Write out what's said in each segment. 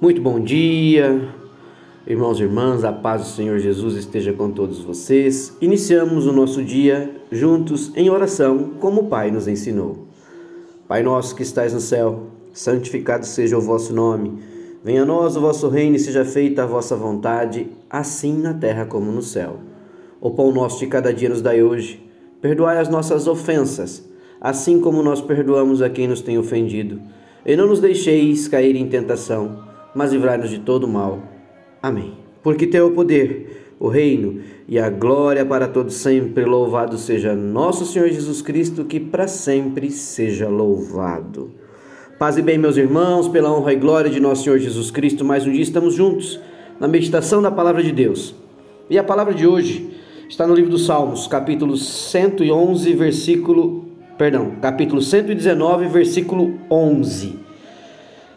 Muito bom dia, irmãos e irmãs, a paz do Senhor Jesus esteja com todos vocês. Iniciamos o nosso dia juntos em oração, como o Pai nos ensinou. Pai nosso que estais no céu, santificado seja o vosso nome. Venha a nós o vosso reino e seja feita a vossa vontade, assim na terra como no céu. O pão nosso de cada dia nos dai hoje. Perdoai as nossas ofensas, assim como nós perdoamos a quem nos tem ofendido. E não nos deixeis cair em tentação mas livrai-nos de todo mal. Amém. Porque teu o poder, o reino e a glória para todos sempre. Louvado seja nosso Senhor Jesus Cristo, que para sempre seja louvado. Paz e bem, meus irmãos, pela honra e glória de nosso Senhor Jesus Cristo, mais um dia estamos juntos na meditação da palavra de Deus. E a palavra de hoje está no livro dos Salmos, capítulo 111, versículo, perdão, capítulo 119, versículo 11.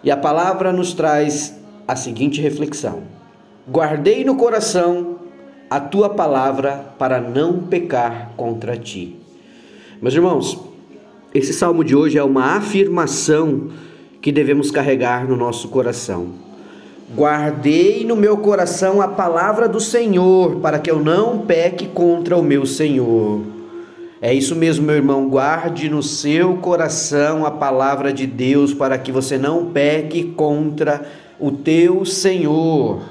E a palavra nos traz a seguinte reflexão: Guardei no coração a tua palavra para não pecar contra ti. Meus irmãos, esse salmo de hoje é uma afirmação que devemos carregar no nosso coração. Guardei no meu coração a palavra do Senhor, para que eu não peque contra o meu Senhor. É isso mesmo, meu irmão. Guarde no seu coração a palavra de Deus para que você não peque contra o teu Senhor.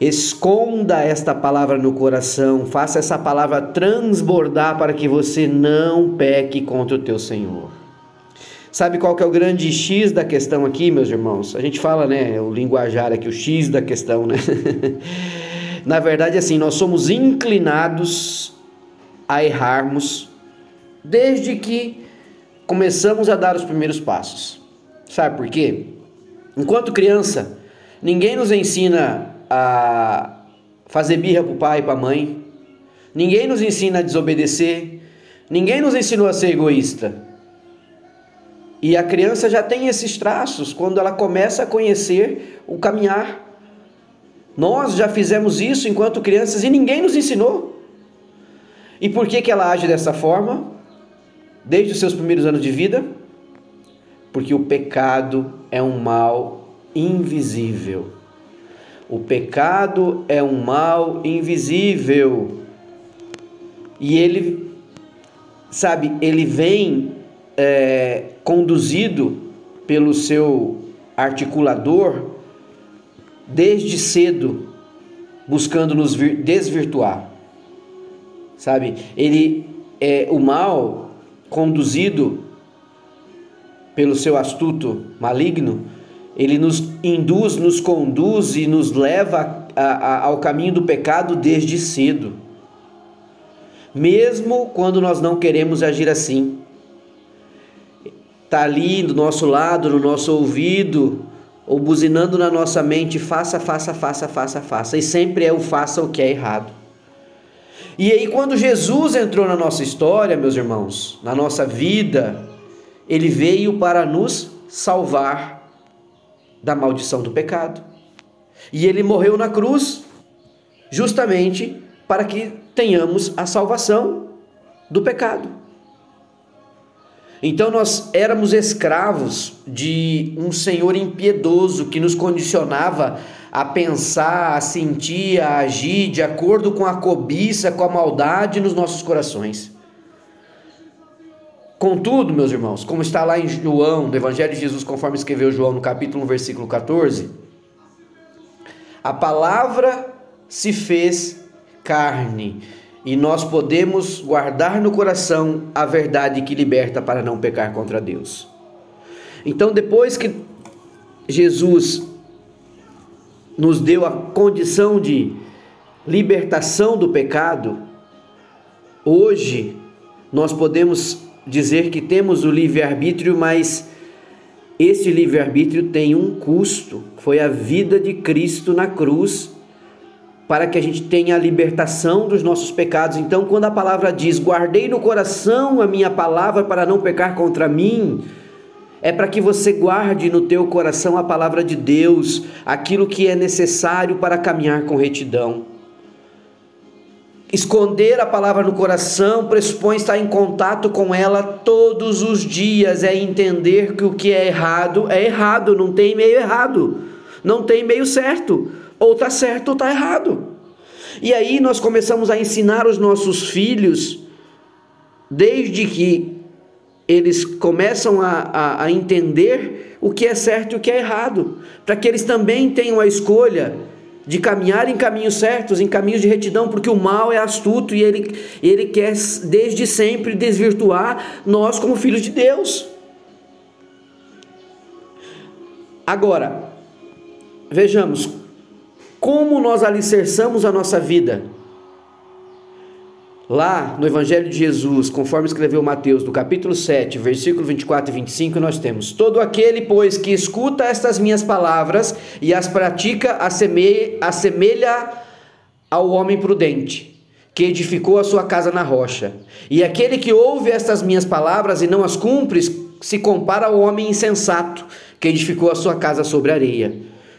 Esconda esta palavra no coração, faça essa palavra transbordar para que você não peque contra o teu Senhor. Sabe qual que é o grande X da questão aqui, meus irmãos? A gente fala, né, o linguajar aqui, o X da questão, né? Na verdade, assim, nós somos inclinados a errarmos desde que começamos a dar os primeiros passos. Sabe por quê? Enquanto criança, ninguém nos ensina a fazer birra para o pai e para a mãe, ninguém nos ensina a desobedecer, ninguém nos ensinou a ser egoísta. E a criança já tem esses traços quando ela começa a conhecer o caminhar. Nós já fizemos isso enquanto crianças e ninguém nos ensinou. E por que, que ela age dessa forma? Desde os seus primeiros anos de vida? Porque o pecado é um mal invisível. O pecado é um mal invisível. E ele, sabe, ele vem é, conduzido pelo seu articulador desde cedo, buscando nos desvirtuar sabe? Ele é o mal conduzido pelo seu astuto maligno, ele nos induz, nos conduz e nos leva a, a, ao caminho do pecado desde cedo. Mesmo quando nós não queremos agir assim. Está ali do nosso lado, no nosso ouvido, ou buzinando na nossa mente: faça, faça, faça, faça, faça. E sempre é o faça o que é errado. E aí, quando Jesus entrou na nossa história, meus irmãos, na nossa vida, ele veio para nos salvar da maldição do pecado. E ele morreu na cruz, justamente para que tenhamos a salvação do pecado. Então nós éramos escravos de um Senhor impiedoso que nos condicionava a pensar, a sentir, a agir de acordo com a cobiça, com a maldade nos nossos corações. Contudo, meus irmãos, como está lá em João, no Evangelho de Jesus, conforme escreveu João no capítulo 1, versículo 14, a palavra se fez carne e nós podemos guardar no coração a verdade que liberta para não pecar contra Deus. Então, depois que Jesus nos deu a condição de libertação do pecado, hoje nós podemos dizer que temos o livre-arbítrio, mas esse livre-arbítrio tem um custo. Foi a vida de Cristo na cruz para que a gente tenha a libertação dos nossos pecados. Então, quando a palavra diz: "Guardei no coração a minha palavra para não pecar contra mim", é para que você guarde no teu coração a palavra de Deus, aquilo que é necessário para caminhar com retidão. Esconder a palavra no coração pressupõe estar em contato com ela todos os dias, é entender que o que é errado é errado, não tem meio errado, não tem meio certo, ou está certo ou está errado. E aí nós começamos a ensinar os nossos filhos, desde que eles começam a, a, a entender o que é certo e o que é errado, para que eles também tenham a escolha de caminhar em caminhos certos, em caminhos de retidão, porque o mal é astuto e ele, ele quer desde sempre desvirtuar nós como filhos de Deus. Agora, vejamos como nós alicerçamos a nossa vida Lá no Evangelho de Jesus, conforme escreveu Mateus, no capítulo 7, versículo 24 e 25, nós temos: Todo aquele, pois, que escuta estas minhas palavras e as pratica, assemelha, assemelha ao homem prudente, que edificou a sua casa na rocha. E aquele que ouve estas minhas palavras e não as cumpre, se compara ao homem insensato, que edificou a sua casa sobre areia.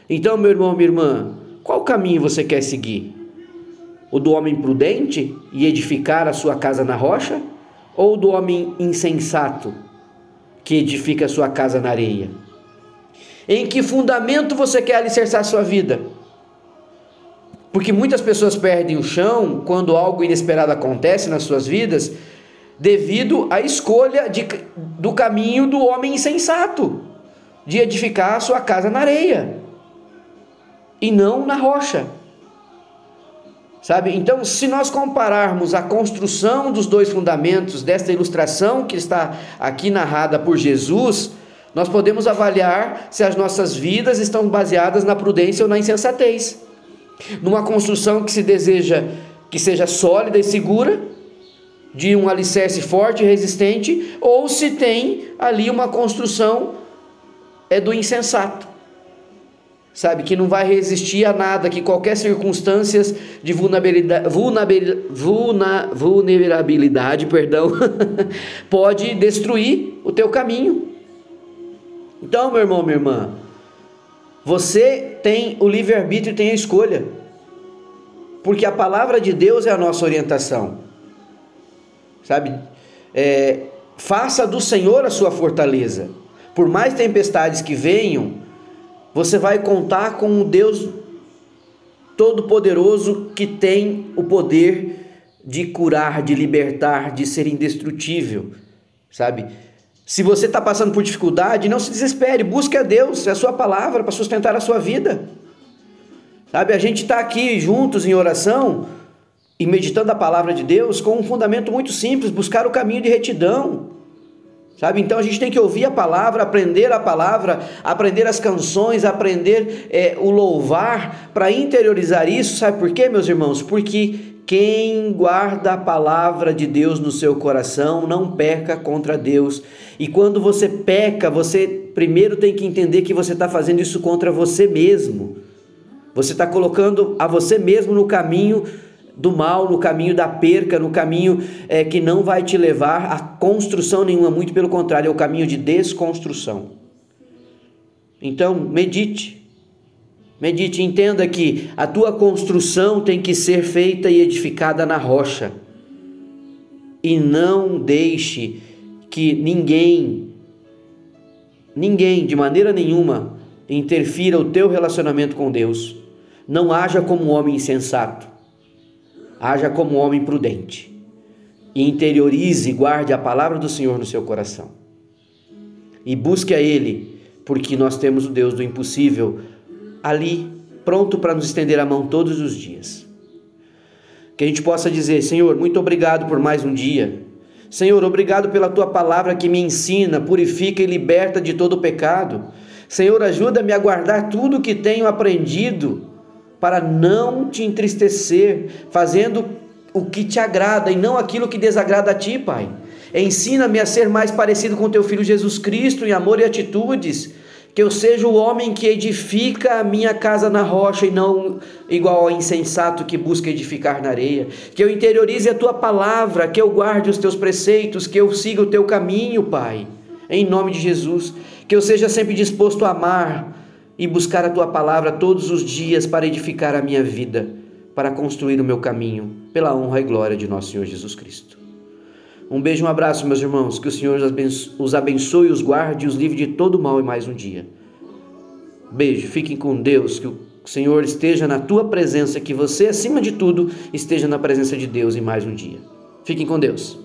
Então, meu irmão, minha irmã, qual caminho você quer seguir? O do homem prudente e edificar a sua casa na rocha? Ou do homem insensato que edifica a sua casa na areia? Em que fundamento você quer alicerçar a sua vida? Porque muitas pessoas perdem o chão quando algo inesperado acontece nas suas vidas, devido à escolha de, do caminho do homem insensato, de edificar a sua casa na areia e não na rocha. Sabe? Então, se nós compararmos a construção dos dois fundamentos desta ilustração que está aqui narrada por Jesus, nós podemos avaliar se as nossas vidas estão baseadas na prudência ou na insensatez. Numa construção que se deseja que seja sólida e segura, de um alicerce forte e resistente, ou se tem ali uma construção é do insensato sabe? Que não vai resistir a nada, que qualquer circunstâncias de vulnerabilidade, vulnerabilidade perdão, pode destruir o teu caminho. Então, meu irmão, minha irmã, você tem o livre-arbítrio e tem a escolha. Porque a palavra de Deus é a nossa orientação. Sabe? É, faça do Senhor a sua fortaleza. Por mais tempestades que venham, você vai contar com um Deus todo-poderoso que tem o poder de curar, de libertar, de ser indestrutível, sabe? Se você está passando por dificuldade, não se desespere, busque a Deus, é a sua palavra para sustentar a sua vida. Sabe, a gente está aqui juntos em oração e meditando a palavra de Deus com um fundamento muito simples: buscar o caminho de retidão. Sabe? Então a gente tem que ouvir a palavra, aprender a palavra, aprender as canções, aprender é, o louvar, para interiorizar isso. Sabe por quê, meus irmãos? Porque quem guarda a palavra de Deus no seu coração não peca contra Deus. E quando você peca, você primeiro tem que entender que você está fazendo isso contra você mesmo. Você está colocando a você mesmo no caminho do mal, no caminho da perca, no caminho é, que não vai te levar a construção nenhuma, muito pelo contrário, é o caminho de desconstrução. Então, medite. Medite, entenda que a tua construção tem que ser feita e edificada na rocha. E não deixe que ninguém, ninguém, de maneira nenhuma, interfira o teu relacionamento com Deus. Não haja como um homem insensato haja como homem prudente e interiorize e guarde a palavra do Senhor no seu coração. E busque a Ele, porque nós temos o Deus do impossível ali, pronto para nos estender a mão todos os dias. Que a gente possa dizer: Senhor, muito obrigado por mais um dia. Senhor, obrigado pela tua palavra que me ensina, purifica e liberta de todo o pecado. Senhor, ajuda-me a guardar tudo que tenho aprendido para não te entristecer, fazendo o que te agrada e não aquilo que desagrada a ti, Pai. Ensina-me a ser mais parecido com teu filho Jesus Cristo em amor e atitudes, que eu seja o homem que edifica a minha casa na rocha e não igual ao insensato que busca edificar na areia. Que eu interiorize a tua palavra, que eu guarde os teus preceitos, que eu siga o teu caminho, Pai. Em nome de Jesus, que eu seja sempre disposto a amar, e buscar a tua palavra todos os dias para edificar a minha vida. para construir o meu caminho, pela honra e glória de nosso Senhor Jesus Cristo. Um beijo um abraço, meus irmãos. Que o Senhor os abençoe, os guarde e os livre de todo mal e mais um dia. Beijo, fiquem com Deus. Que o Senhor esteja na tua presença. Que você, acima de tudo, esteja na presença de Deus em mais um dia. Fiquem com Deus.